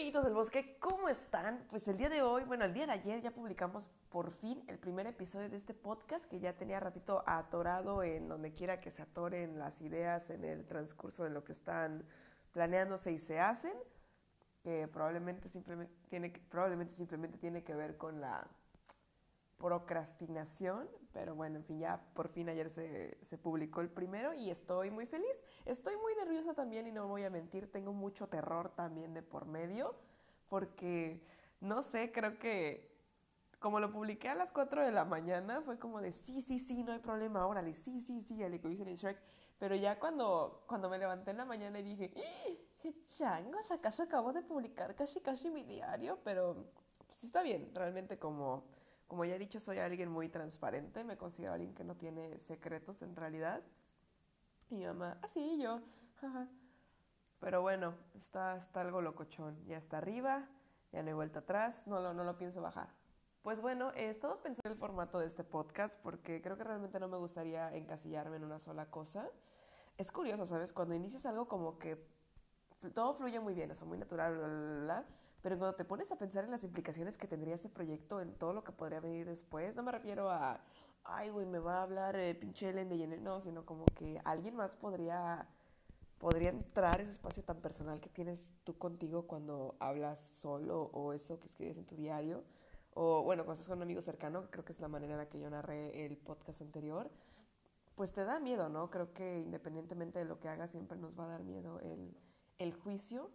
amiguitos del bosque, ¿cómo están? Pues el día de hoy, bueno, el día de ayer ya publicamos por fin el primer episodio de este podcast que ya tenía ratito atorado en donde quiera que se atoren las ideas en el transcurso de lo que están planeándose y se hacen, que probablemente simplemente tiene, probablemente simplemente tiene que ver con la procrastinación, pero bueno, en fin, ya por fin ayer se, se, publicó el primero y estoy muy feliz. Estoy muy nerviosa también y no voy a mentir, tengo mucho terror también de por medio, porque no sé, creo que como lo publiqué a las 4 de la mañana, fue como de sí, sí, sí, no hay problema, órale, sí, sí, sí, el que dicen en Shrek. Pero ya cuando, cuando me levanté en la mañana y dije, ¡Eh, ¡qué changos! ¿Acaso acabo de publicar casi, casi mi diario? Pero pues está bien, realmente como como ya he dicho, soy alguien muy transparente, me considero alguien que no tiene secretos en realidad. Y mi mamá, ah, yo, jaja. Pero bueno, está, está algo locochón. Ya está arriba, ya no hay vuelta atrás, no lo, no lo pienso bajar. Pues bueno, he estado pensando en el formato de este podcast porque creo que realmente no me gustaría encasillarme en una sola cosa. Es curioso, ¿sabes? Cuando inicias algo como que todo fluye muy bien, o sea, muy natural, bla, bla, bla, pero cuando te pones a pensar en las implicaciones que tendría ese proyecto, en todo lo que podría venir después, no me refiero a, ay, güey, me va a hablar eh, pinche Ellen de no, sino como que alguien más podría, podría entrar ese espacio tan personal que tienes tú contigo cuando hablas solo o eso que escribes en tu diario, o bueno, cuando estás con un amigo cercano, creo que es la manera en la que yo narré el podcast anterior, pues te da miedo, ¿no? Creo que independientemente de lo que hagas, siempre nos va a dar miedo el, el juicio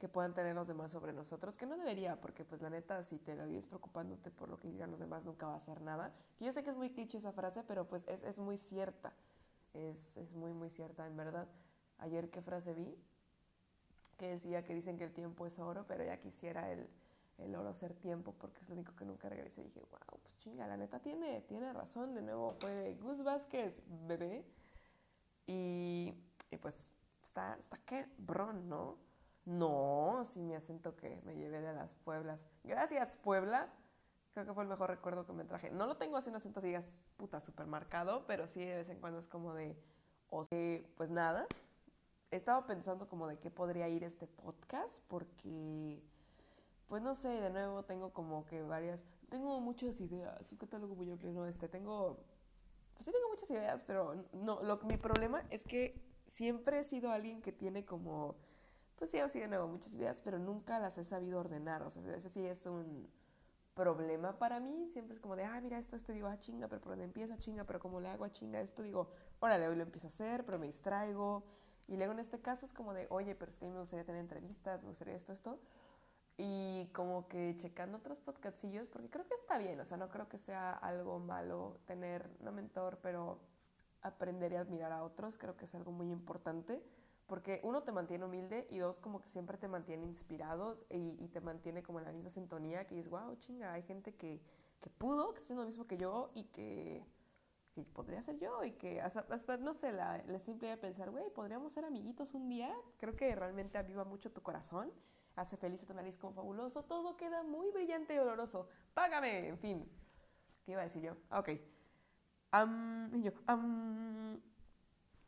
que puedan tener los demás sobre nosotros, que no debería, porque pues la neta, si te la vives preocupándote por lo que digan los demás, nunca va a hacer nada. Que yo sé que es muy cliché esa frase, pero pues es, es muy cierta, es, es, muy, muy cierta, en verdad. Ayer, ¿qué frase vi? Que decía que dicen que el tiempo es oro, pero ya quisiera el, el oro ser tiempo, porque es lo único que nunca regresa. Y dije, wow, pues chinga, la neta tiene, tiene razón. De nuevo fue Gus Vázquez, bebé. Y, y pues está, está quebrón, ¿no? No, sí mi acento que me llevé de las Pueblas. Gracias, Puebla. Creo que fue el mejor recuerdo que me traje. No lo tengo así un acento, digas, puta, súper marcado, pero sí de vez en cuando es como de, o sea, pues nada. He estado pensando como de qué podría ir este podcast, porque, pues no sé, de nuevo tengo como que varias, tengo muchas ideas, un catálogo muy amplio, no, este, tengo, pues sí tengo muchas ideas, pero no, lo, mi problema es que siempre he sido alguien que tiene como pues sí, de nuevo, muchas ideas, pero nunca las he sabido ordenar. O sea, ese sí es un problema para mí. Siempre es como de, ah, mira esto, esto, digo, ah, chinga, pero por dónde empiezo, chinga, pero cómo le hago a chinga esto, digo, órale, hoy lo empiezo a hacer, pero me distraigo. Y luego en este caso es como de, oye, pero es que a mí me gustaría tener entrevistas, me gustaría esto, esto. Y como que checando otros podcastillos, porque creo que está bien, o sea, no creo que sea algo malo tener un mentor, pero aprender y admirar a otros, creo que es algo muy importante porque uno te mantiene humilde y dos como que siempre te mantiene inspirado y, te mantiene como en la misma sintonía que dices, wow, chinga, hay gente que, que pudo, que es lo mismo que yo y que, que podría ser yo y que hasta, hasta no sé, la, la simple idea de pensar, güey, podríamos ser amiguitos un día, creo que realmente aviva mucho tu corazón, hace feliz a tu nariz como fabuloso, todo queda muy brillante y oloroso, págame, en fin. ¿Qué iba a decir yo? Ok. Um, y um,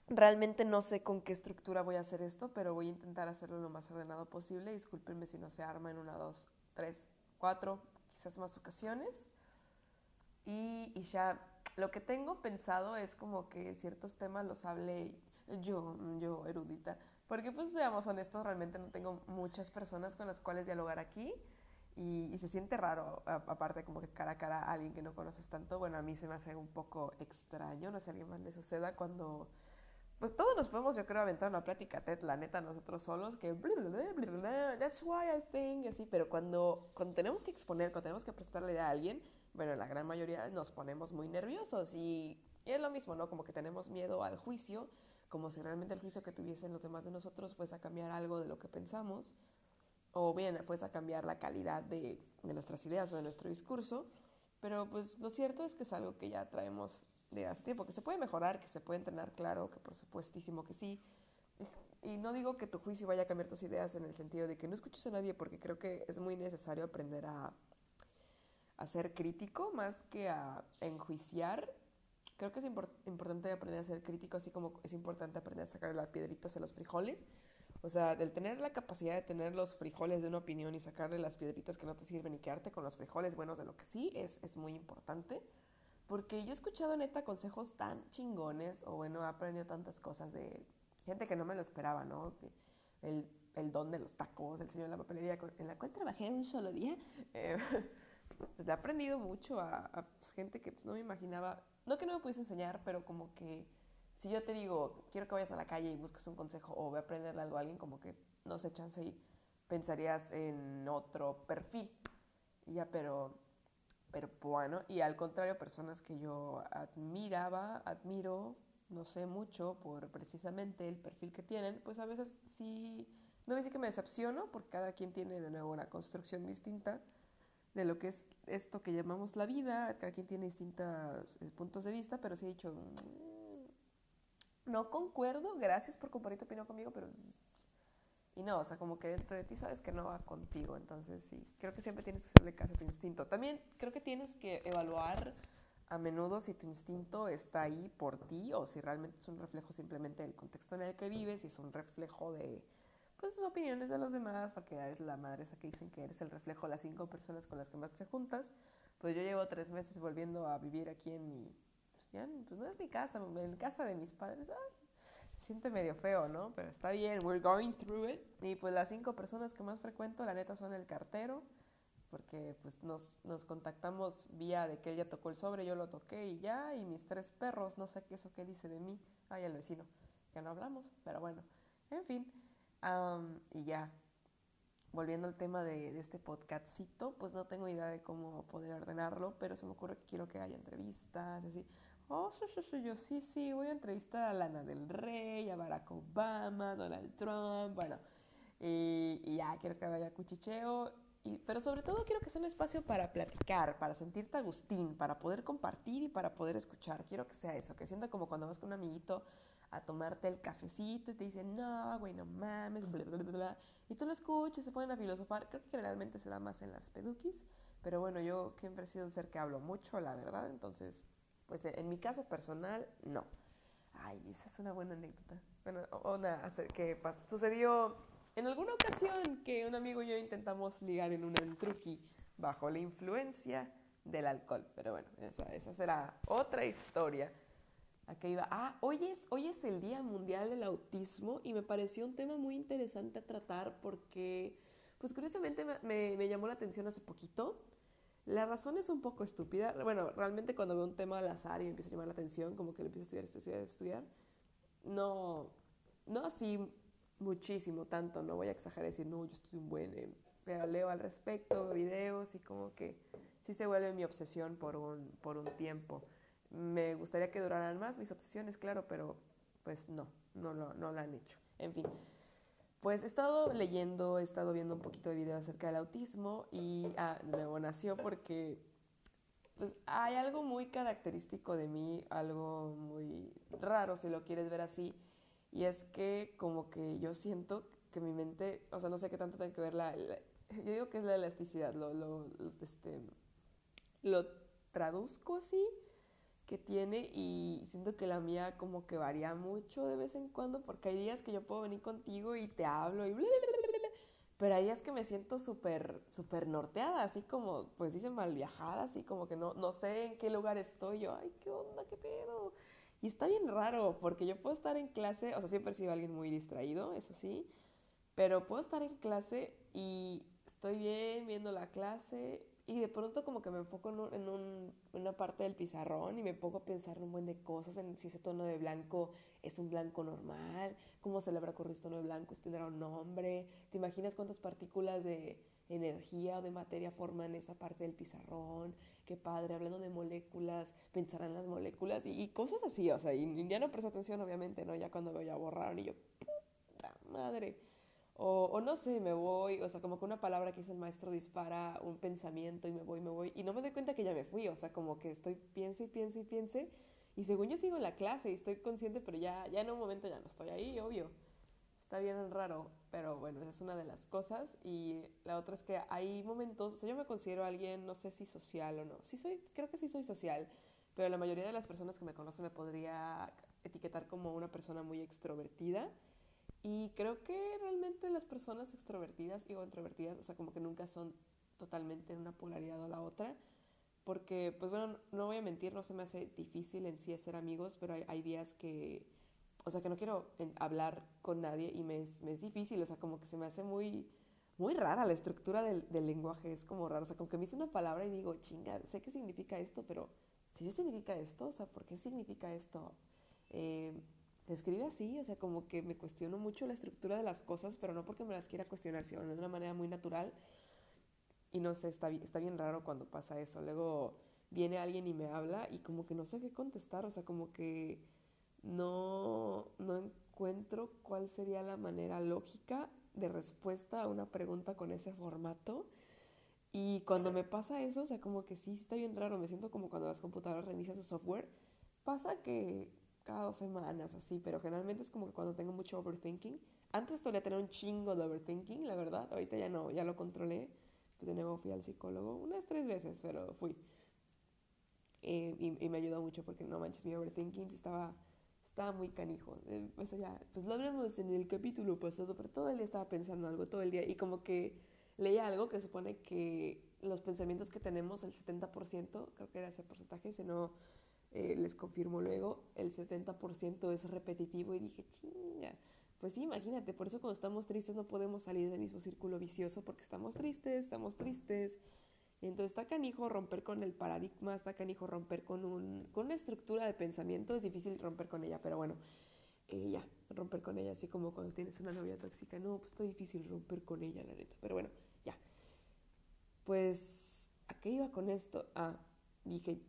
Realmente no sé con qué estructura voy a hacer esto, pero voy a intentar hacerlo lo más ordenado posible. Discúlpenme si no se arma en una, dos, tres, cuatro, quizás más ocasiones. Y, y ya, lo que tengo pensado es como que ciertos temas los hable yo, yo erudita. Porque pues seamos honestos, realmente no tengo muchas personas con las cuales dialogar aquí. Y, y, se siente raro, aparte como que cara a cara a alguien que no conoces tanto. Bueno, a mí se me hace un poco extraño, no sé a alguien más le suceda cuando pues todos nos podemos, yo creo, aventar una plática TED, la neta, nosotros solos, que that's why I think, así, pero cuando, cuando tenemos que exponer, cuando tenemos que prestarle idea a alguien, bueno, la gran mayoría nos ponemos muy nerviosos y, y, es lo mismo, ¿no? Como que tenemos miedo al juicio, como si realmente el juicio que tuviesen los demás de nosotros fuese a cambiar algo de lo que pensamos, o bien fuese a cambiar la calidad de, de nuestras ideas o de nuestro discurso, pero pues lo cierto es que es algo que ya traemos de hace tiempo, que se puede mejorar, que se puede entrenar, claro, que por supuestísimo que sí. y no digo que tu juicio vaya a cambiar tus ideas en el sentido de que no escuches a nadie, porque creo que es muy necesario aprender a, a ser crítico más que a enjuiciar. Creo que es importante aprender a ser crítico, así como es importante aprender a sacar las piedritas a los frijoles. O sea, el tener la capacidad de tener los frijoles de una opinión y sacarle las piedritas que no te sirven y quedarte con los frijoles buenos de lo que sí es, es muy importante. Porque yo he escuchado neta consejos tan chingones, o bueno, he aprendido tantas cosas de gente que no me lo esperaba, ¿no? El, el don de los tacos, el señor de la papelería, en la cual trabajé un solo día. Eh, pues le he aprendido mucho a, a pues, gente que pues, no me imaginaba, no que no me pudiese enseñar, pero como que si yo te digo, quiero que vayas a la calle y busques un consejo o voy a aprenderle algo a alguien, como que no sé, chance y pensarías en otro perfil. Y ya, pero, pero bueno, y al contrario, personas que yo admiraba, admiro, no sé mucho por precisamente el perfil que tienen, pues a veces sí, no voy a decir que me decepciono, porque cada quien tiene de nuevo una construcción distinta de lo que es esto que llamamos la vida, cada quien tiene distintos eh, puntos de vista, pero sí he dicho, no concuerdo, gracias por compartir tu opinión conmigo, pero... Y no, o sea, como que dentro de ti sabes que no va contigo, entonces sí, creo que siempre tienes que hacerle caso a tu instinto. También creo que tienes que evaluar a menudo si tu instinto está ahí por ti o si realmente es un reflejo simplemente del contexto en el que vives y es un reflejo de pues tus opiniones de los demás, porque eres la madre esa que dicen que eres el reflejo de las cinco personas con las que más te juntas. Pues yo llevo tres meses volviendo a vivir aquí en mi ya pues no es mi casa, en casa de mis padres, ay, siente medio feo, ¿no? Pero está bien, we're going through it. Y pues las cinco personas que más frecuento, la neta, son el cartero, porque pues nos, nos contactamos vía de que ella tocó el sobre, yo lo toqué y ya, y mis tres perros, no sé qué eso qué dice de mí, ay, el vecino, que no hablamos, pero bueno, en fin, y ya, volviendo al tema de, de, este podcastcito, pues no tengo idea de cómo poder ordenarlo, pero se me ocurre que quiero que haya entrevistas, así. Oh, sí, sí, sí, yo sí, sí, voy a entrevistar a Lana del Rey, a Barack Obama, Donald Trump, bueno, y, ya quiero que vaya cuchicheo, y, pero sobre todo quiero que sea un espacio para platicar, para sentirte Agustín, para poder compartir y para poder escuchar. Quiero que sea eso, que sienta como cuando vas con un amiguito a tomarte el cafecito y te dicen, no, güey, no mames, bla, bla, bla, bla. Y tú lo escuchas, se ponen a filosofar. Creo que generalmente se da más en las peduquis, pero bueno, yo siempre he sido un ser que hablo mucho, la verdad, entonces pues en mi caso personal, no. Ay, esa es una buena anécdota. Bueno, una que sucedió en alguna ocasión que un amigo y yo intentamos ligar en un entruqui bajo la influencia del alcohol. Pero bueno, esa, esa será otra historia. Aquí iba. Ah, hoy es, hoy es el Día Mundial del Autismo y me pareció un tema muy interesante a tratar porque, pues curiosamente me, me llamó la atención hace poquito la razón es un poco estúpida. Bueno, realmente cuando veo un tema al azar y me empieza a llamar la atención, como que lo empiezo a estudiar, estudiar, estudiar, no, no así muchísimo, tanto, no voy a exagerar y decir, no, yo estudio un buen, eh", pero leo al respecto, videos y como que sí se vuelve mi obsesión por un, por un tiempo. Me gustaría que duraran más mis obsesiones, claro, pero pues no, no lo, no lo han hecho. En fin. Pues he estado leyendo, he estado viendo un poquito de videos acerca del autismo y ah, luego nació porque pues hay algo muy característico de mí, algo muy raro si lo quieres ver así, y es que como que yo siento que mi mente, o sea, no sé qué tanto tiene que ver la, yo digo que es la elasticidad, lo, lo, este, lo traduzco así, que tiene y siento que la mía como que varía mucho de vez en cuando porque hay días que yo puedo venir contigo y te hablo y bla, pero hay días que me siento súper, súper norteada, así como, pues dicen mal viajada, así como que no, no sé en qué lugar estoy, yo, ay, qué onda, qué pedo. Y está bien raro, porque yo puedo estar en clase, o sea, siempre he sido alguien muy distraído, eso sí, pero puedo estar en clase y estoy bien viendo la clase y de pronto como que me enfoco en, un, una parte del pizarrón y me pongo a pensar un buen de cosas, en si ese tono de blanco es un blanco normal, cómo se le habrá ocurrido este tono de blanco, si tendrá un nombre, ¿te imaginas cuántas partículas de energía o de materia forman esa parte del pizarrón? Qué padre, hablando de moléculas, pensar en las moléculas y, cosas así, o sea, y, ya no presto atención obviamente, ¿no? Ya cuando veo ya borraron y yo, puta madre o, no sé, me voy, o sea, como que una palabra que dice el maestro dispara un pensamiento y me voy, me voy, y no me doy cuenta que ya me fui, o sea, como que estoy, piense y piense y piense, y según yo sigo en la clase y estoy consciente, pero ya, ya en un momento ya no estoy ahí, obvio. Está bien raro, pero bueno, esa es una de las cosas. Y la otra es que hay momentos, o sea, yo me considero alguien, no sé si social o no. Sí soy, creo que sí soy social, pero la mayoría de las personas que me conocen me podría etiquetar como una persona muy extrovertida Y creo que realmente las personas extrovertidas y o introvertidas, o sea, como que nunca son totalmente en una polaridad o la otra. Porque, pues bueno, no voy a mentir, no se me hace difícil en sí ser amigos, pero hay, días que, o sea, que no quiero hablar con nadie y me es, me es, difícil, o sea, como que se me hace muy, muy rara la estructura del, del, lenguaje, es como raro, o sea, como que me dice una palabra y digo, chinga, sé qué significa esto, pero ¿sí significa esto? O sea, ¿por qué significa esto? Eh, escribe así, o sea, como que me cuestiono mucho la estructura de las cosas, pero no porque me las quiera cuestionar, sino de una manera muy natural. Y no sé, está, está bien raro cuando pasa eso. Luego viene alguien y me habla y como que no sé qué contestar, o sea, como que no, no encuentro cuál sería la manera lógica de respuesta a una pregunta con ese formato. Y cuando me pasa eso, o sea, como que sí, está bien raro, me siento como cuando las computadoras reinician su software. Pasa que cada dos semanas, así, pero generalmente es como que cuando tengo mucho overthinking. Antes solía tener un chingo de overthinking, la verdad, ahorita ya no, ya lo controlé. De nuevo fui al psicólogo unas tres veces, pero fui. Eh, y, me ayudó mucho porque no manches, mi overthinking estaba, estaba muy canijo. Eh, eso ya, pues lo hablamos en el capítulo pasado, pero todo el día estaba pensando algo, todo el día. Y como que leía algo que supone que los pensamientos que tenemos, el 70%, creo que era ese porcentaje, si no eh, les confirmo luego, el 70% es repetitivo y dije, chinga, pues sí, imagínate, por eso cuando estamos tristes no podemos salir del mismo círculo vicioso porque estamos tristes, estamos tristes. Entonces está canijo romper con el paradigma, está canijo romper con, un, con una estructura de pensamiento, es difícil romper con ella, pero bueno, eh, ya, romper con ella, así como cuando tienes una novia tóxica, no, pues está difícil romper con ella, la neta, pero bueno, ya. Pues, ¿a qué iba con esto? Ah, dije,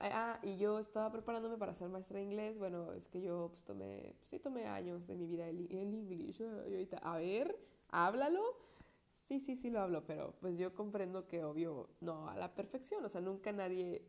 Ah, y yo estaba preparándome para ser maestra de inglés. Bueno, es que yo pues tomé, pues, sí tomé años de mi vida el inglés. Ahorita, a ver, háblalo. Sí, sí, sí lo hablo, pero pues yo comprendo que obvio, no a la perfección. O sea, nunca nadie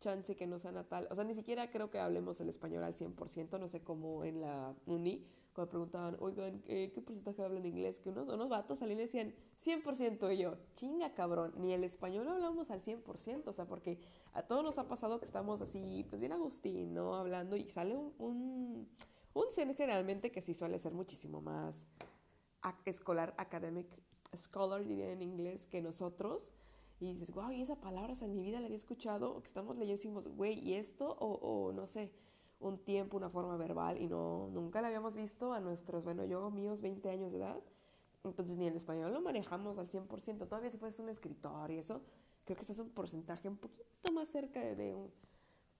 chance que no sea natal. O sea, ni siquiera creo que hablemos el español al 100%. No sé cómo en la uni cuando preguntaban, oigan, ¿qué, porcentaje hablan inglés? Que unos, unos vatos salían y decían, 100%. Y yo, chinga cabrón, ni el español hablamos al 100%. O sea, porque a todos nos ha pasado que estamos así, pues bien Agustín, ¿no? Hablando y sale un, un, un generalmente que sí suele ser muchísimo más escolar, academic, scholar diría en inglés que nosotros. Y dices, wow, y esa palabra, o sea, en mi vida la había escuchado, que estamos leyendo y decimos, güey, ¿y esto? O, o no sé, un tiempo, una forma verbal y no, nunca la habíamos visto a nuestros, bueno, yo míos 20 años de edad, entonces ni el español lo manejamos al 100%, todavía si fueras un escritor y eso, creo que ese es un porcentaje un poquito más cerca de, un,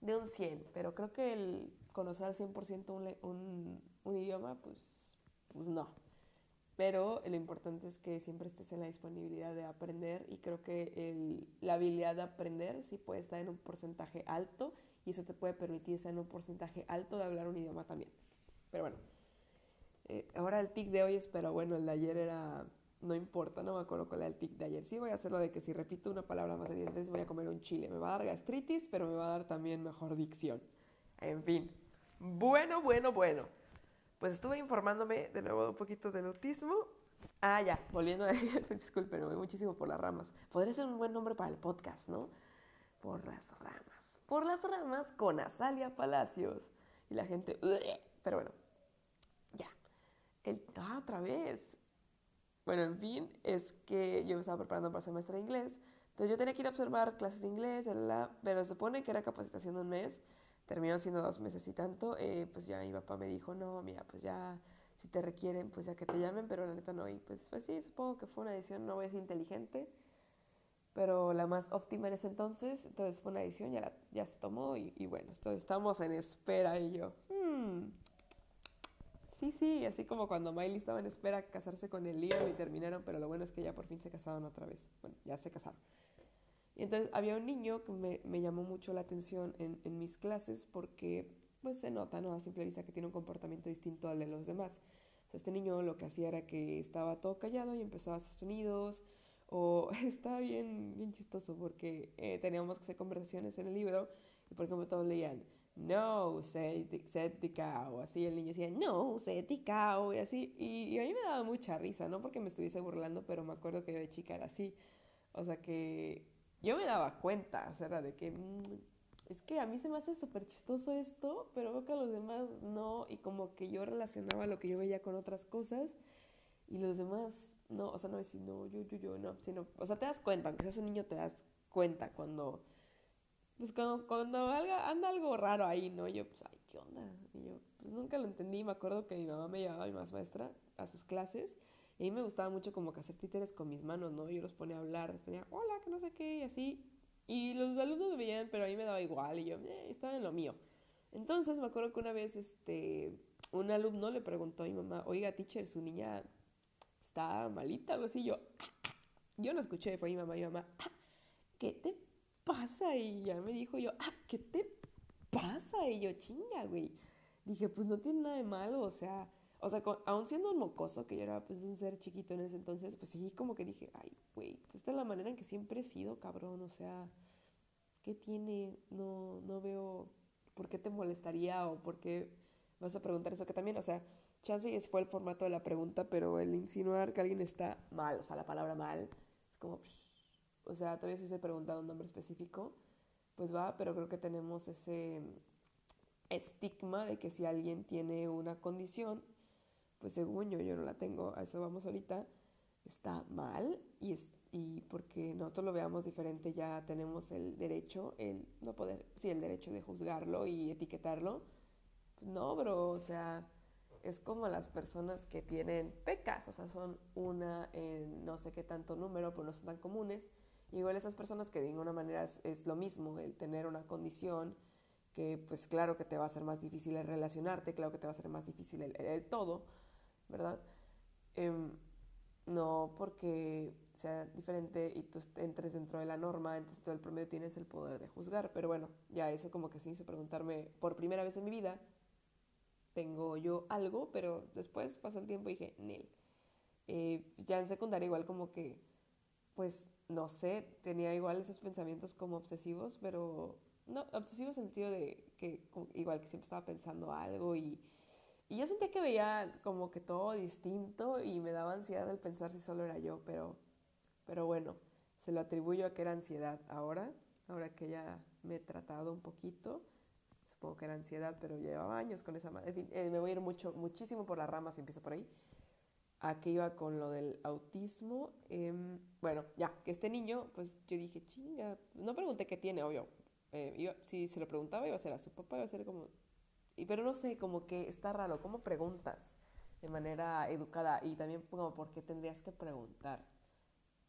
de un 100, pero creo que el conocer al 100% un, un, un idioma, pues, pues no. Pero lo importante es que siempre estés en la disponibilidad de aprender y creo que el, la habilidad de aprender sí puede estar en un porcentaje alto y eso te puede permitir ser en un porcentaje alto de hablar un idioma también. Pero bueno, eh, ahora el tic de hoy es, pero bueno, el de ayer era, no importa, no me acuerdo cuál era el tic de ayer. Sí voy a hacerlo de que si repito una palabra más de 10 veces voy a comer un chile. Me va a dar gastritis, pero me va a dar también mejor dicción. En fin, bueno, bueno, bueno. Pues estuve informándome de nuevo un poquito del autismo. Ah, ya, volviendo a disculpen, me voy muchísimo por las ramas. Podría ser un buen nombre para el podcast, ¿no? Por las ramas por las ramas con Azalia Palacios. Y la gente, pero bueno, ya. El, ah, otra vez. Bueno, en fin, es que yo me estaba preparando para ser maestra de inglés. Entonces yo tenía que ir a observar clases de inglés, pero se supone que era capacitación de un mes. Terminó siendo dos meses y tanto. Eh, pues ya mi papá me dijo, no, mira, pues ya si te requieren, pues ya que te llamen, pero la neta no. Y pues, pues sí, supongo que fue una decisión, no ser inteligente pero la más óptima en ese entonces, entonces fue una edición, ya, ya se tomó y, bueno, estamos en espera y yo, hmm, sí, sí, así como cuando Miley estaba en espera casarse con el Leo y terminaron, pero lo bueno es que ya por fin se casaron otra vez, bueno, ya se casaron. Y entonces había un niño que me, me llamó mucho la atención en, en, mis clases porque pues se nota, ¿no? A simple vista que tiene un comportamiento distinto al de los demás. O este niño lo que hacía era que estaba todo callado y empezaba a hacer sonidos, o está bien, bien chistoso porque eh, teníamos que hacer conversaciones en el libro y por ejemplo todos leían, no, cow, así el niño decía, no, cow, y así, y, a mí me daba mucha risa, no porque me estuviese burlando, pero me acuerdo que yo de chica era así, o sea que yo me daba cuenta, o sea, era de que, mm, es que a mí se me hace súper chistoso esto, pero veo que a los demás no, y como que yo relacionaba lo que yo veía con otras cosas, y los demás no, o sea, no decir, no, yo, yo, yo, no, sino, o sea, te das cuenta, aunque seas un niño, te das cuenta cuando, pues cuando, cuando anda algo raro ahí, ¿no? Y yo, pues, ay, ¿qué onda? Y yo, pues nunca lo entendí, me acuerdo que mi mamá me llevaba, mi más maestra, a sus clases, y a mí me gustaba mucho como que hacer títeres con mis manos, ¿no? Yo los ponía a hablar, les ponía, hola, que no sé qué, y así, y los alumnos me veían, pero a mí me daba igual, y yo, eh, estaba en lo mío. Entonces me acuerdo que una vez, este, un alumno le preguntó a mi mamá, oiga, teacher, su niña está malita, algo así. Yo, yo no escuché, fue mi mamá, mi mamá, ¿qué te pasa? Y ya me dijo yo, ah, ¿qué te pasa? Y yo, chinga, güey. Dije, pues no tiene nada de malo, o sea, o sea, aún siendo un mocoso, que yo era pues un ser chiquito en ese entonces, pues sí, como que dije, ay, güey, pues esta es la manera en que siempre he sido, cabrón, o sea, ¿qué tiene? No, no veo por qué te molestaría o por qué vas a preguntar eso, que también, o sea, chance fue el formato de la pregunta, pero el insinuar que alguien está mal, o sea, la palabra mal, es como, o sea, todavía si se pregunta un nombre específico, pues va, pero creo que tenemos ese estigma de que si alguien tiene una condición, pues según yo, yo no la tengo, a eso vamos ahorita, está mal y, es, y porque nosotros lo veamos diferente ya tenemos el derecho, el no poder, sí, el derecho de juzgarlo y etiquetarlo. No, bro, o sea, es como las personas que tienen pecas, o sea, son una en no sé qué tanto número, pero no son tan comunes. igual esas personas que de ninguna manera es, lo mismo, el tener una condición que pues claro que te va a ser más difícil el relacionarte, claro que te va a ser más difícil el, todo, ¿verdad? Em, no porque sea diferente y tú entres dentro de la norma, entonces todo el promedio tienes el poder de juzgar, pero bueno, ya eso como que se hizo preguntarme por primera vez en mi vida tengo yo algo, pero después pasó el tiempo y dije, Nel. Eh, ya en secundaria igual como que, pues, no sé, tenía igual esos pensamientos como obsesivos, pero no, obsesivos en el sentido de que igual que siempre estaba pensando algo y, y yo sentía que veía como que todo distinto y me daba ansiedad el pensar si solo era yo, pero, pero bueno, se lo atribuyo a que era ansiedad ahora, ahora que ya me he tratado un poquito supongo que era ansiedad, pero llevaba años con esa... En fin, eh, me voy a ir mucho, muchísimo por las ramas, empiezo por ahí. ¿A qué iba con lo del autismo? Em, bueno, ya, que este niño, pues yo dije, chinga, no pregunté qué tiene, obvio. Eh, si se lo preguntaba iba a ser a su papá, iba a ser como... Y, pero no sé, como que está raro, ¿cómo preguntas de manera educada? Y también como, ¿por qué tendrías que preguntar?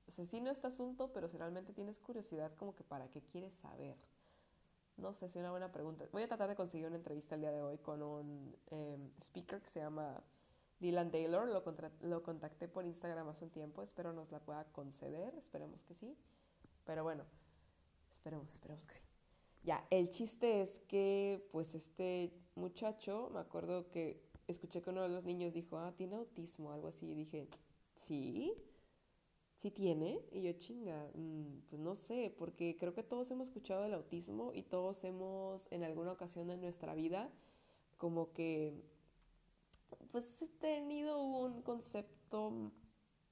O sea, sí no este asunto, pero si realmente tienes curiosidad, como que para qué quieres saber. No sé es una buena pregunta. Voy a tratar de conseguir una entrevista el día de hoy con un em, speaker que se llama Dylan Taylor. Lo, lo contacté por Instagram hace un tiempo. Espero nos la pueda conceder. Esperemos que sí. Pero bueno, esperemos, esperemos que sí. Ya, el chiste es que, pues, este muchacho, me acuerdo que escuché que uno de los niños dijo, ah, tiene autismo, algo así. Y dije, sí. ¿Sí tiene? Y yo, chinga, mm, pues no sé, porque creo que todos hemos escuchado el autismo y todos hemos en alguna ocasión de nuestra vida como que, pues tenido un concepto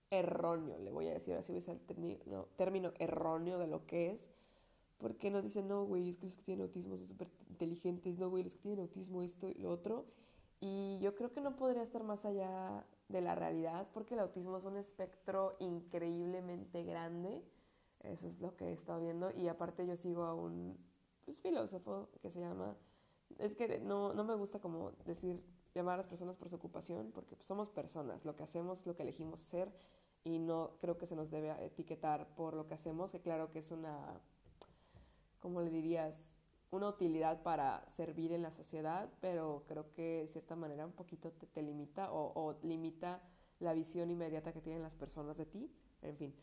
erróneo, le voy a decir así, voy a el término erróneo de lo que es, porque nos dicen, no, güey, es que los que tienen autismo son súper inteligentes, no, güey, los que tienen autismo esto y lo otro, y yo creo que no podría estar más allá de la realidad, porque el autismo es un espectro increíblemente grande. Eso es lo que he estado viendo. Y aparte yo sigo a un pues, filósofo que se llama... Es que no, no me gusta como decir, llamar a las personas por su ocupación, porque pues, somos personas. Lo que hacemos, lo que elegimos ser, y no creo que se nos debe etiquetar por lo que hacemos, que claro que es una... ¿Cómo le dirías? Una utilidad para servir en la sociedad, pero creo que de cierta manera un poquito te, limita o, limita la visión inmediata que tienen las personas de ti. En fin,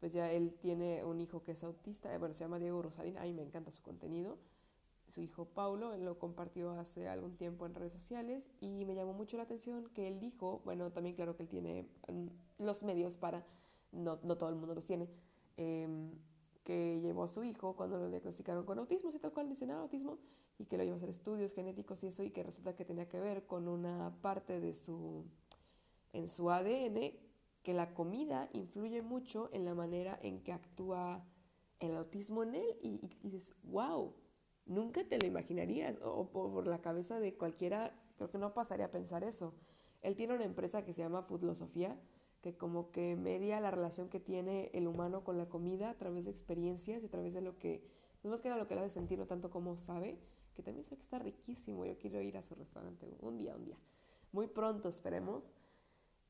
pues ya él tiene un hijo que es autista, eh, bueno, se llama Diego Rosalín, a mí me encanta su contenido. Su hijo Paulo, lo compartió hace algún tiempo en redes sociales y me llamó mucho la atención que él dijo, bueno, también claro que él tiene mm, los medios para, no, no todo el mundo los tiene, eh, que llevó a su hijo cuando lo diagnosticaron con autismo, así tal cual dicen, ah, autismo, y que lo llevó a hacer estudios genéticos y eso, y que resulta que tenía que ver con una parte de su, en su ADN, que la comida influye mucho en la manera en que actúa el autismo en él, y, dices, wow, nunca te lo imaginarías o, por la cabeza de cualquiera, creo que no pasaría a pensar eso. Él tiene una empresa que se llama Foodlosofía, que como que media la relación que tiene el humano con la comida a través de experiencias y a través de lo que, no más que nada lo que le hace sentir, no tanto como sabe, que también sé que está riquísimo, yo quiero ir a su restaurante un día, un día. Muy pronto, esperemos.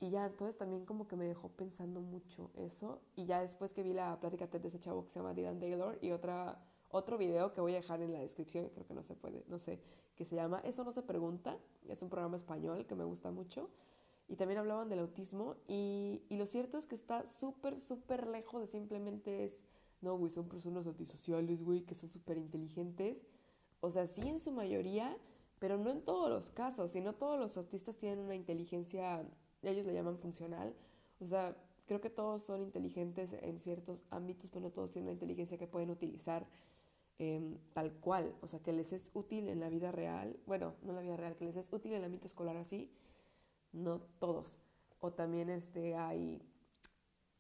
Y ya, entonces también como que me dejó pensando mucho eso. Y ya después que vi la plática TED de ese chavo que se llama Dylan Taylor y otra, otro video que voy a dejar en la descripción, creo que no se puede, no sé, que se llama Eso no se pregunta. Es un programa español que me gusta mucho. Y también hablaban del autismo. Y, y lo cierto es que está súper, súper lejos de simplemente es, no, güey, son personas antisociales, güey, que son súper inteligentes. O sea, sí en su mayoría, pero no en todos los casos. Y no todos los autistas tienen una inteligencia ellos le llaman funcional. O sea, creo que todos son inteligentes en ciertos ámbitos, pero no todos tienen una inteligencia que pueden utilizar em, tal cual. O sea, que les es útil en la vida real, bueno, no en la vida real, que les es útil en el ámbito escolar así, no todos. O también este, hay,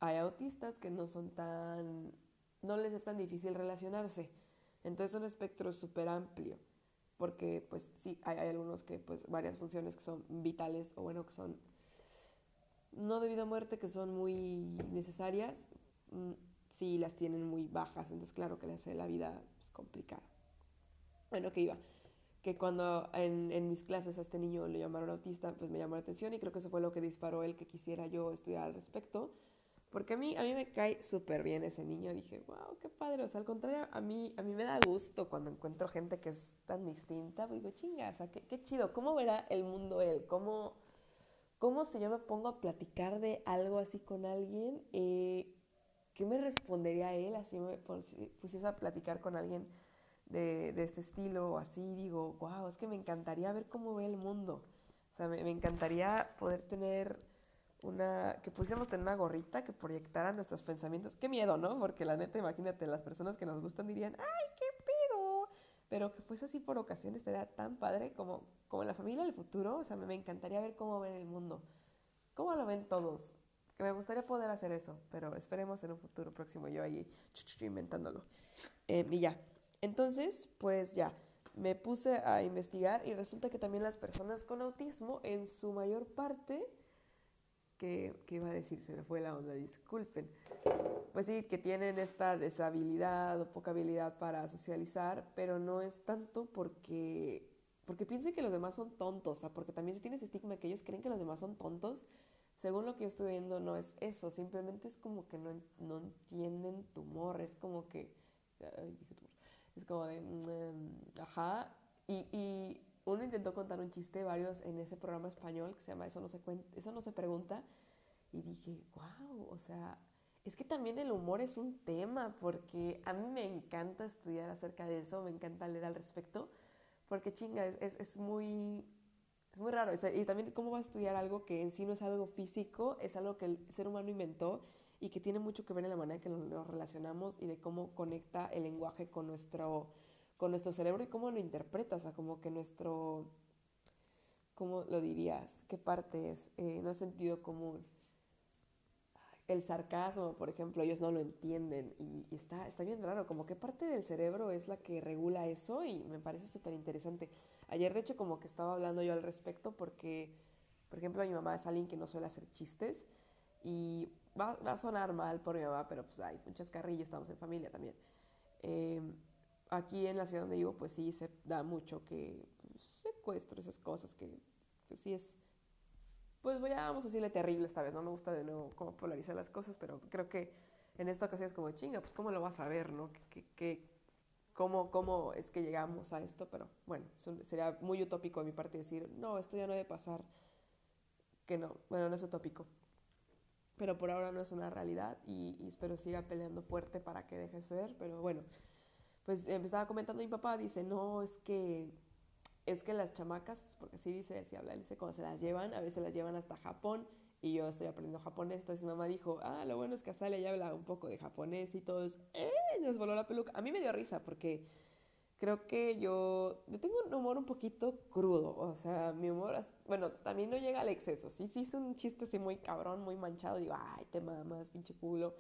hay autistas que no son tan, no les es tan difícil relacionarse. Entonces es un espectro súper amplio, porque pues sí, hay, hay algunos que pues varias funciones que son vitales o bueno, que son no debido a muerte, que son muy necesarias, mm, sí las tienen muy bajas, entonces claro que les hace la vida pues, complicada. Bueno, que iba, que cuando en, en, mis clases a este niño le llamaron autista, pues me llamó la atención y creo que eso fue lo que disparó el que quisiera yo estudiar al respecto, porque a mí, a mí me cae súper bien ese niño, dije, wow, qué padre, o sea, al contrario, a mí, a mí me da gusto cuando encuentro gente que es tan distinta, pues digo, chinga, o sea, qué, qué chido, ¿cómo verá el mundo él? ¿Cómo ¿Cómo si yo me pongo a platicar de algo así con alguien? Eh, ¿Qué me respondería él? Así me pusiese a platicar con alguien de, de este estilo o así, digo, wow, es que me encantaría ver cómo ve el mundo. O sea, me, encantaría poder tener una, que pusiéramos tener una gorrita que proyectara nuestros pensamientos. Qué miedo, ¿no? Porque la neta, imagínate, las personas que nos gustan dirían, ¡ay, qué pedo! Pero que fuese así por ocasiones estaría tan padre como como la familia del futuro, o sea, me, encantaría ver cómo ven el mundo, cómo lo ven todos. Que me gustaría poder hacer eso, pero esperemos en un futuro próximo yo ahí inventándolo. Eh, y ya. Entonces, pues ya, me puse a investigar y resulta que también las personas con autismo, en su mayor parte, que, ¿qué iba a decir? Se me fue la onda, disculpen. Pues sí, que tienen esta deshabilidad o poca habilidad para socializar, pero no es tanto porque porque piensen que los demás son tontos, o sea, porque también se tiene ese estigma que ellos creen que los demás son tontos. Según lo que yo estoy viendo, no es eso, simplemente es como que no, no entienden tu humor, es como que, es como de, mm, ajá, y, y, uno intentó contar un chiste, varios en ese programa español que se llama Eso no se, cuenta, eso no se pregunta, y dije, wow, o sea, es que también el humor es un tema, porque a mí me encanta estudiar acerca de eso, me encanta leer al respecto, porque chinga, es, es, muy, es muy raro. y también cómo vas a estudiar algo que en sí no es algo físico, es algo que el ser humano inventó y que tiene mucho que ver en la manera en que nos, relacionamos y de cómo conecta el lenguaje con nuestro, con nuestro cerebro y cómo lo interpreta, o sea, como que nuestro, ¿cómo lo dirías? ¿Qué parte es? Eh, no es sentido común el sarcasmo, por ejemplo, ellos no lo entienden y, está, está bien raro, como que parte del cerebro es la que regula eso y me parece súper interesante. Ayer, de hecho, como que estaba hablando yo al respecto porque, por ejemplo, mi mamá es alguien que no suele hacer chistes y va, a sonar mal por mi mamá, pero pues hay muchas carrillas, estamos en familia también. Em, aquí en la ciudad donde vivo, pues sí se da mucho que pues, secuestro, esas cosas que pues sí es pues voy a, vamos a decirle terrible esta vez, no me gusta de nuevo cómo polarizar las cosas, pero creo que en esta ocasión es como, chinga, pues cómo lo vas a ver, ¿no? ¿Qué, cómo, ¿Cómo es que llegamos a esto? Pero bueno, sería muy utópico de mi parte decir, no, esto ya no debe pasar, que no, bueno, no es utópico. Pero por ahora no es una realidad y, y espero siga peleando fuerte para que deje de ser, pero bueno, pues me estaba comentando mi papá, dice, no, es que es que las chamacas, porque así dice, si habla, dice, cuando se las llevan, a veces las llevan hasta Japón y yo estoy aprendiendo japonés, entonces mi mamá dijo, ah, lo bueno es que Azalea ya habla un poco de japonés y todo eso, ¡eh! Nos voló la peluca. A mí me dio risa porque creo que yo, yo tengo un humor un poquito crudo, o sea, mi humor, bueno, también no llega al exceso, sí, sí es un chiste así muy cabrón, muy manchado, digo, ay, te mamas, pinche culo,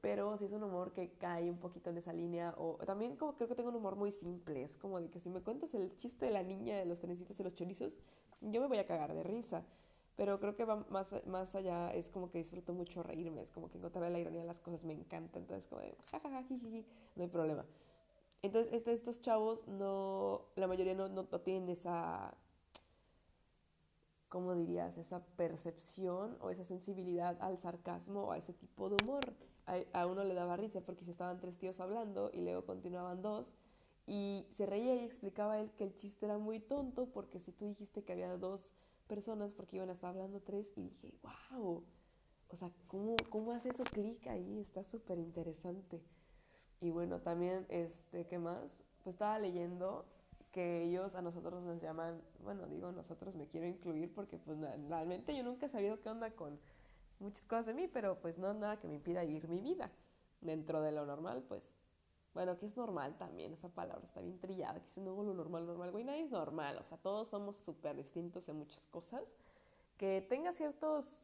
pero sí es un humor que cae un poquito en esa línea, o también como creo que tengo un humor muy simple, es como de que si me cuentas el chiste de la niña de los trencitos y los chorizos, yo me voy a cagar de risa, pero creo que va más, más allá, es como que disfruto mucho reírme, es como que encontrar la ironía de las cosas me encanta, entonces como de jajaja, no hay problema. Entonces, estos chavos no, la mayoría no, no, tienen esa, ¿cómo dirías? Esa percepción o esa sensibilidad al sarcasmo o a ese tipo de humor. A, a, uno le daba risa porque se estaban tres tíos hablando y luego continuaban dos y se reía y explicaba él que el chiste era muy tonto porque si tú dijiste que había dos personas porque iban a estar hablando tres y dije, wow, o sea, ¿cómo, cómo hace eso clic ahí? Está súper interesante. Y bueno, también, este, ¿qué más? Pues estaba leyendo que ellos a nosotros nos llaman, bueno, digo nosotros me quiero incluir porque pues realmente yo nunca he sabido qué onda con muchas cosas de mí, pero pues no nada que me impida vivir mi vida. Dentro de lo normal, pues bueno, que es normal también, esa palabra está bien trillada, que dice no, lo normal, normal, güey, nadie es normal, o sea, todos somos súper distintos en muchas cosas, que tenga ciertas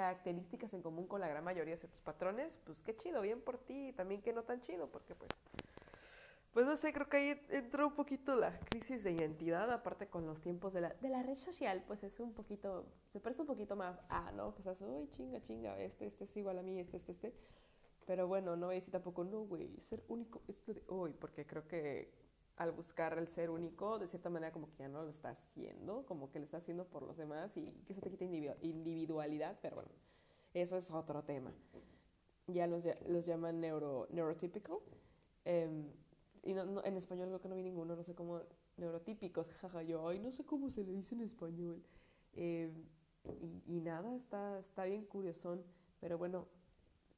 características en común con la gran mayoría de ciertos patrones, pues qué chido, bien por ti, también que no tan chido, porque pues, pues no sé, creo que ahí entró un poquito la crisis de identidad, aparte con los tiempos de la, de la red social, pues es un poquito, se presta un poquito más a, ¿no? Que estás, uy, chinga, chinga, este, este es igual a mí, este, este, este pero bueno, no voy a decir tampoco, no, güey, ser único es lo de hoy, porque creo que al buscar el ser único, de cierta manera como que ya no lo está haciendo, como que lo está haciendo por los demás y que eso te quita individualidad, pero bueno, eso es otro tema. Ya los, los llaman neuro, neurotypical. Eh, y no, no, en español creo que no vi ninguno, no sé cómo, neurotípicos, jaja, yo, ay, no sé cómo se le dice en español. Y, y, nada, está, está bien curiosón, pero bueno,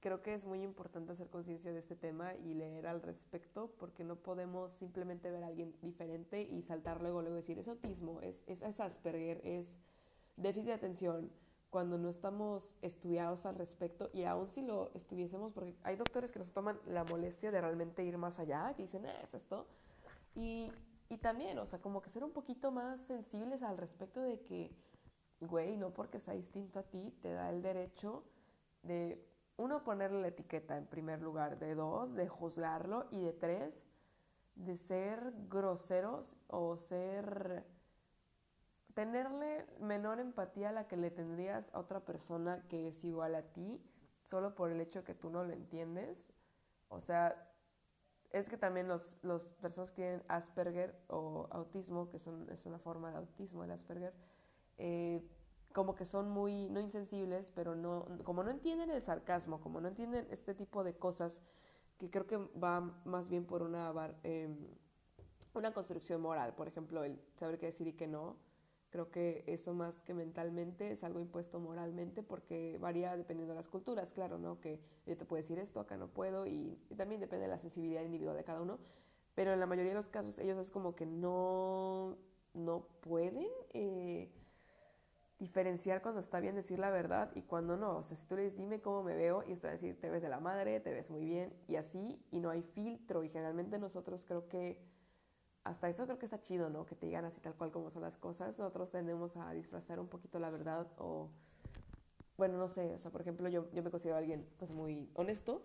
creo que es muy importante hacer conciencia de este tema y leer al respecto porque no podemos simplemente ver a alguien diferente y saltar luego, luego decir, es autismo, es, es, Asperger, es déficit de atención, cuando no estamos estudiados al respecto y aún si lo estuviésemos, porque hay doctores que nos toman la molestia de realmente ir más allá, que dicen, eh, es esto, y, y también, o sea, como que ser un poquito más sensibles al respecto de que, güey, no porque sea distinto a ti, te da el derecho de uno, ponerle la etiqueta en primer lugar, de dos, de juzgarlo y de tres, de ser groseros o ser tenerle menor empatía a la que le tendrías a otra persona que es igual a ti, solo por el hecho que tú no lo entiendes. O sea, es que también los, los personas que tienen Asperger o autismo, que son, es una forma de autismo el Asperger, eh, como que son muy, no insensibles, pero no, como no entienden el sarcasmo, como no entienden este tipo de cosas, que creo que va más bien por una, eh, una construcción moral, por ejemplo, el saber qué decir y qué no, creo que eso más que mentalmente es algo impuesto moralmente porque varía dependiendo de las culturas, claro, ¿no? Que yo te puedo decir esto, acá no puedo, y, y también depende de la sensibilidad individual de cada uno, pero en la mayoría de los casos ellos es como que no, no pueden... Eh, diferenciar cuando está bien decir la verdad y cuando no. O sea, si tú le dices, dime cómo me veo, y está a decir, te ves de la madre, te ves muy bien, y así, y no hay filtro. Y generalmente nosotros creo que, hasta eso creo que está chido, ¿no? Que te digan así tal cual como son las cosas. Nosotros tendemos a disfrazar un poquito la verdad o, bueno, no sé, o sea, por ejemplo, yo, yo me considero alguien pues muy honesto,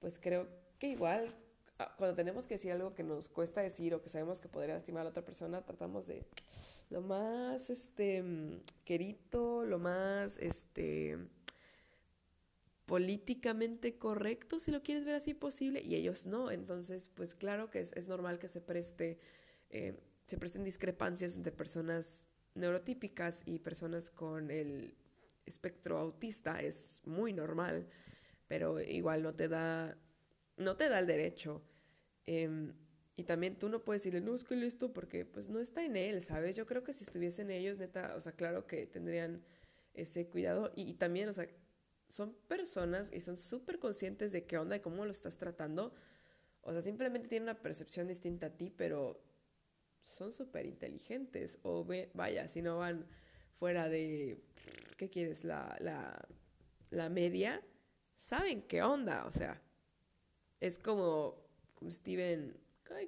pues creo que igual cuando tenemos que decir algo que nos cuesta decir o que sabemos que podría lastimar a la otra persona, tratamos de lo más este querido, lo más este políticamente correcto, si lo quieres ver así posible, y ellos no. Entonces, pues claro que es, es normal que se preste, eh, se presten discrepancias entre personas neurotípicas y personas con el espectro autista. Es muy normal, pero igual no te da, no te da el derecho Em, y también tú no puedes decirle, no, es que listo, porque pues no está en él, ¿sabes? Yo creo que si estuviesen ellos, neta, o sea, claro que tendrían ese cuidado. Y, también, o sea, son personas y son súper conscientes de qué onda y cómo lo estás tratando. O sea, simplemente tienen una percepción distinta a ti, pero son súper inteligentes. O vaya, si no van fuera de, ¿qué quieres? La, la, la media, saben qué onda. O sea, es como Stephen,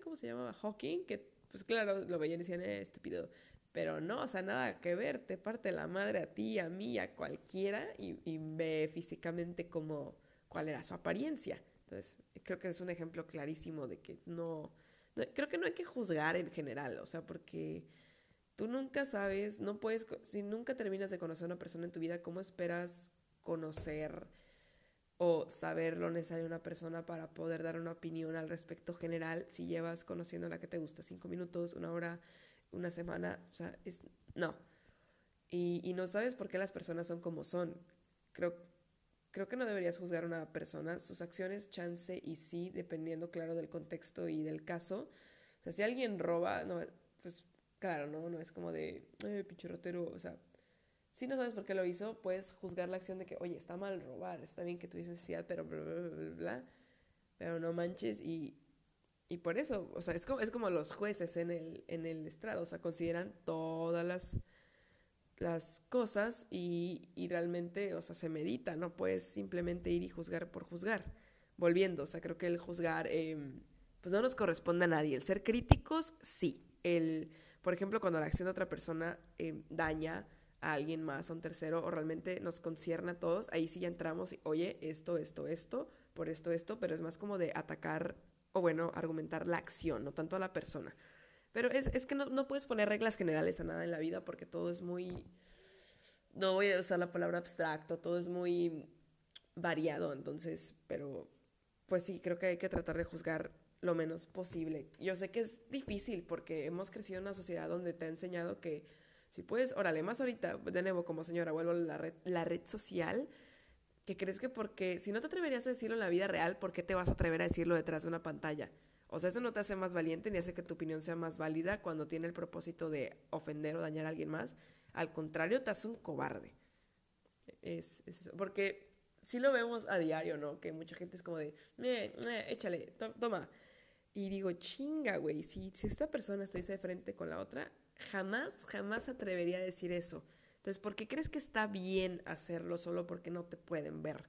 ¿cómo se llamaba? Hawking, que pues claro, lo veían y decían, eh, estúpido. Pero no, o sea, nada que ver, te parte la madre a ti, a mí, a cualquiera y, ve físicamente cómo, cuál era su apariencia. Entonces, creo que es un ejemplo clarísimo de que no, creo que no hay que juzgar en general, o sea, porque tú nunca sabes, no puedes, si nunca terminas de conocer a una persona en tu vida, ¿cómo esperas conocer o saber lo necesario de una persona para poder dar una opinión al respecto general si llevas conociendo a la que te gusta cinco minutos, una hora, una semana? O sea, es, no. Y, y no sabes por qué las personas son como son. Creo, creo que no deberías juzgar a una persona, sus acciones, chance y sí, dependiendo, claro, del contexto y del caso. O sea, si alguien roba, no, pues claro, ¿no? No es como de, eh, pinche rotero, o sea, si no sabes por qué lo hizo, puedes juzgar la acción de que, oye, está mal robar, está bien que tuvieses necesidad, pero bla, bla, bla, bla, pero no manches y, y por eso, o sea, es como, es como los jueces en el, en el estrado, o sea, consideran todas las las cosas y, y, realmente, o sea, se medita, no puedes simplemente ir y juzgar por juzgar. Volviendo, o sea, creo que el juzgar, eh, pues no nos corresponde a nadie. El ser críticos, sí. El, por ejemplo, cuando la acción de otra persona eh, daña a alguien más, a un tercero, o realmente nos concierne a todos, ahí sí ya entramos y, oye, esto, esto, esto, por esto, esto, pero es más como de atacar, o bueno, argumentar la acción, no tanto a la persona. Pero es, es que no, no, puedes poner reglas generales a nada en la vida porque todo es muy... No voy a usar la palabra abstracto, todo es muy variado, entonces, pero pues sí, creo que hay que tratar de juzgar lo menos posible. Yo sé que es difícil porque hemos crecido en una sociedad donde te ha enseñado que si puedes, órale, más ahorita, de nuevo como señora, vuelvo a la red, la red social, que crees que porque si no te atreverías a decirlo en la vida real, ¿por qué te vas a atrever a decirlo detrás de una pantalla? O sea, eso no te hace más valiente ni hace que tu opinión sea más válida cuando tiene el propósito de ofender o dañar a alguien más. Al contrario, te hace un cobarde. Es, eso. Porque si lo vemos a diario, ¿no? Que mucha gente es como de, échale, toma. Y digo, chinga, güey, si, si esta persona estuviese de frente con la otra, jamás, jamás atrevería a decir eso. Entonces, ¿por qué crees que está bien hacerlo solo porque no te pueden ver?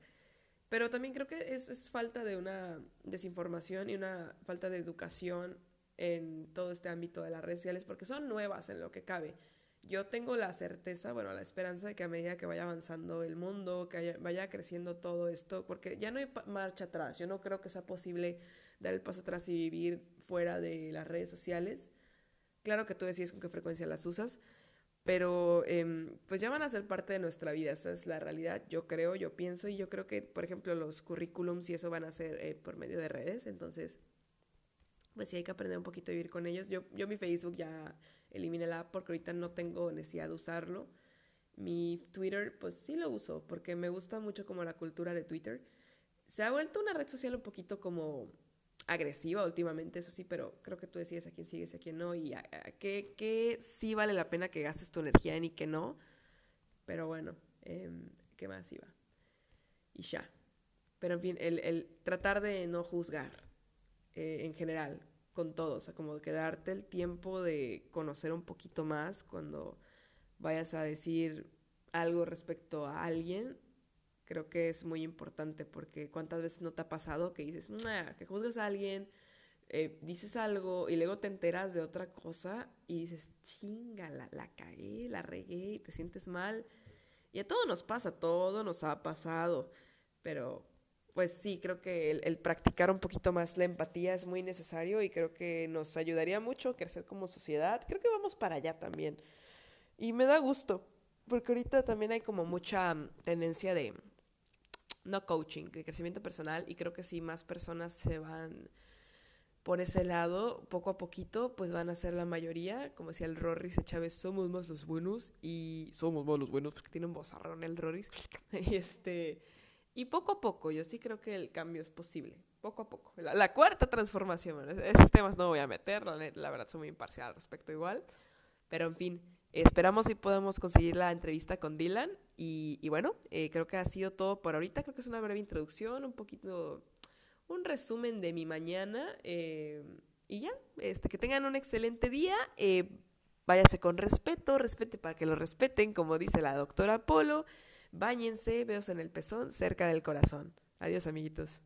Pero también creo que es, falta de una desinformación y una falta de educación en todo este ámbito de las redes sociales porque son nuevas en lo que cabe. Yo tengo la certeza, bueno, la esperanza de que a medida que vaya avanzando el mundo, que vaya creciendo todo esto, porque ya no hay marcha atrás, yo no creo que sea posible dar el paso atrás y vivir fuera de las redes sociales. Claro que tú decides con qué frecuencia las usas, pero eh, pues ya van a ser parte de nuestra vida, esa es la realidad, yo creo, yo pienso y yo creo que, por ejemplo, los currículums y eso van a ser eh, por medio de redes, entonces, pues sí hay que aprender un poquito a vivir con ellos. Yo, yo mi Facebook ya eliminé la app porque ahorita no tengo necesidad de usarlo. Mi Twitter, pues sí lo uso porque me gusta mucho como la cultura de Twitter. Se ha vuelto una red social un poquito como agresiva últimamente, eso sí, pero creo que tú decides a quién sigues y a quién no, y a, qué, sí vale la pena que gastes tu energía en y qué no. Pero bueno, eh, ¿qué más iba? Y ya. Pero en fin, el, el tratar de no juzgar eh, en general con todo, o sea, como que darte el tiempo de conocer un poquito más cuando vayas a decir algo respecto a alguien creo que es muy importante porque cuántas veces no te ha pasado que dices, que juzgas a alguien, eh, dices algo y luego te enteras de otra cosa y dices, chinga, la, la cagué, la regué y te sientes mal. Y a todo nos pasa, todo nos ha pasado, pero pues sí, creo que el, practicar un poquito más la empatía es muy necesario y creo que nos ayudaría mucho a crecer como sociedad. Creo que vamos para allá también. Y me da gusto, porque ahorita también hay como mucha tendencia de no coaching, de crecimiento personal, y creo que si más personas se van por ese lado, poco a poquito, pues van a ser la mayoría. Como decía el Rorris Chávez, somos más los buenos y somos más los buenos porque tiene un bozarrón el Rorris. y este y poco a poco, yo sí creo que el cambio es posible. Poco a poco. La, cuarta transformación, esos temas no voy a meter, la, la verdad soy muy imparcial al respecto igual. Pero en fin, Esperamos si podemos conseguir la entrevista con Dylan. Y, bueno, eh, creo que ha sido todo por ahorita. Creo que es una breve introducción, un poquito, un resumen de mi mañana. Eh, y ya, este, que tengan un excelente día. Eh, váyase con respeto, respete para que lo respeten, como dice la doctora Polo. Báñense, veos en el pezón, cerca del corazón. Adiós, amiguitos.